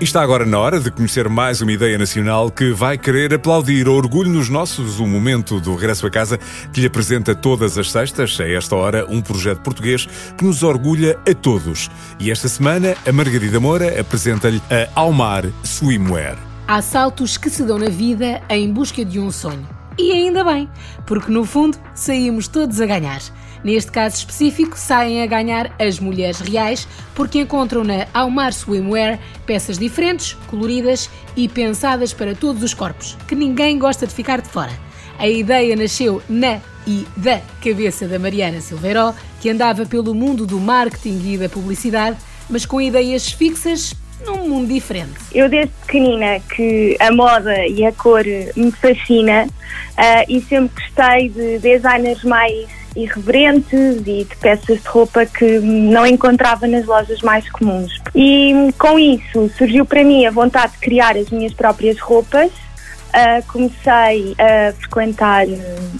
E está agora na hora de conhecer mais uma ideia nacional que vai querer aplaudir Orgulho nos Nossos, o momento do regresso a casa que lhe apresenta todas as sextas, a esta hora, um projeto português que nos orgulha a todos. E esta semana, a Margarida Moura apresenta-lhe a Almar Swimwear. Há saltos que se dão na vida em busca de um sonho. E ainda bem, porque no fundo saímos todos a ganhar. Neste caso específico, saem a ganhar as mulheres reais porque encontram na Almar Swimwear peças diferentes, coloridas e pensadas para todos os corpos, que ninguém gosta de ficar de fora. A ideia nasceu na e da cabeça da Mariana Silveiró, que andava pelo mundo do marketing e da publicidade, mas com ideias fixas num mundo diferente. Eu desde pequenina que a moda e a cor me fascina uh, e sempre gostei de designers mais irreverentes e de peças de roupa que não encontrava nas lojas mais comuns. E com isso surgiu para mim a vontade de criar as minhas próprias roupas. Uh, comecei a frequentar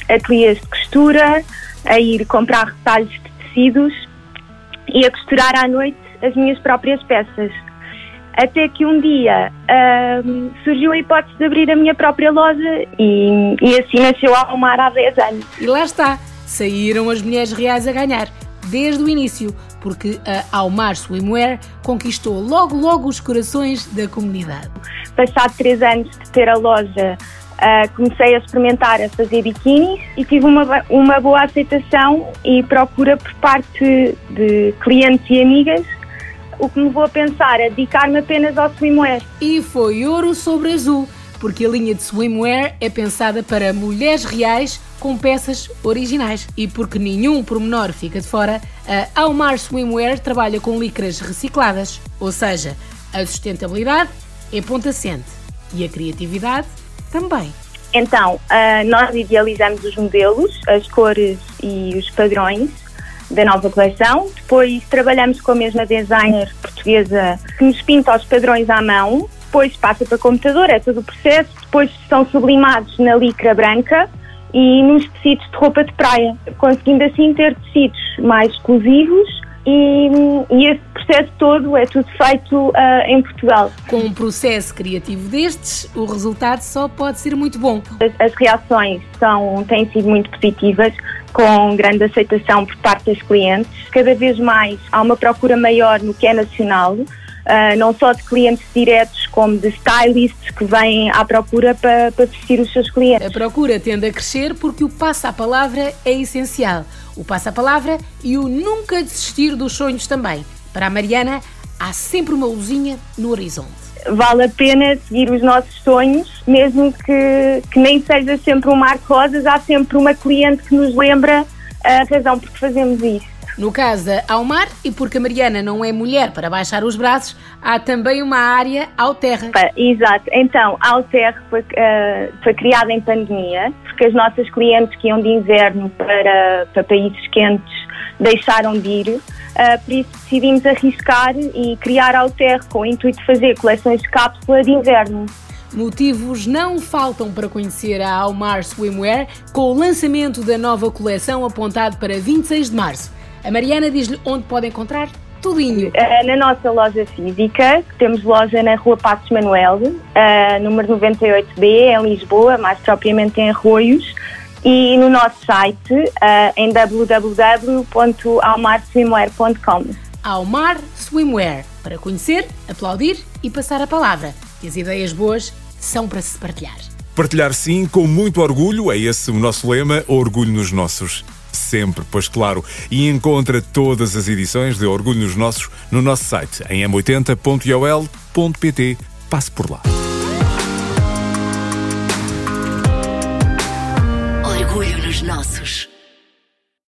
ateliês de costura, a ir comprar retalhos de tecidos e a costurar à noite as minhas próprias peças. Até que um dia uh, surgiu a hipótese de abrir a minha própria loja e, e assim nasceu a Almar há 10 anos. E lá está, saíram as mulheres reais a ganhar, desde o início, porque a Almar Swimwear conquistou logo logo os corações da comunidade. Passado três anos de ter a loja, uh, comecei a experimentar a fazer biquínis e tive uma, uma boa aceitação e procura por parte de clientes e amigas o que me levou a pensar a dedicar-me apenas ao swimwear. E foi ouro sobre azul, porque a linha de swimwear é pensada para mulheres reais com peças originais. E porque nenhum pormenor fica de fora, a Almar Swimwear trabalha com licras recicladas, ou seja, a sustentabilidade é ponto assente e a criatividade também. Então, uh, nós idealizamos os modelos, as cores e os padrões da nova coleção. Depois trabalhamos com a mesma designer portuguesa que nos pinta os padrões à mão. Depois passa para computador, é todo o processo. Depois são sublimados na licra branca e nos tecidos de roupa de praia, conseguindo assim ter tecidos mais exclusivos e, e esse processo todo é tudo feito uh, em Portugal. Com um processo criativo destes, o resultado só pode ser muito bom. As, as reações são, têm sido muito positivas, com grande aceitação por parte das clientes. Cada vez mais há uma procura maior no que é nacional uh, não só de clientes diretos, como de stylists que vêm à procura para, para vestir os seus clientes. A procura tende a crescer porque o passa-a-palavra é essencial. O passa-a-palavra e o nunca desistir dos sonhos também. Para a Mariana, há sempre uma luzinha no horizonte vale a pena seguir os nossos sonhos, mesmo que, que nem seja sempre um mar de rosas, há sempre uma cliente que nos lembra a razão por que fazemos isso. No caso da Almar, e porque a Mariana não é mulher para baixar os braços, há também uma área Alterra. Exato. Então, a Alterra foi, uh, foi criada em pandemia, porque as nossas clientes que iam de inverno para, para países quentes deixaram de ir. Uh, por isso decidimos arriscar e criar a Alterra com o intuito de fazer coleções de cápsula de inverno. Motivos não faltam para conhecer a Almar Swimwear com o lançamento da nova coleção apontado para 26 de março. A Mariana diz-lhe onde pode encontrar tudinho. Uh, na nossa loja física, temos loja na Rua Passos Manuel, uh, número 98B, em Lisboa, mais propriamente em Arroios, e no nosso site uh, em www.almarswimwear.com. Almar Swimwear, para conhecer, aplaudir e passar a palavra, que as ideias boas são para se partilhar. Partilhar sim, com muito orgulho, é esse o nosso lema, orgulho nos nossos sempre, pois claro. E encontra todas as edições de Orgulho nos Nossos no nosso site em m80.ol.pt. Passe por lá. Orgulho nos Nossos.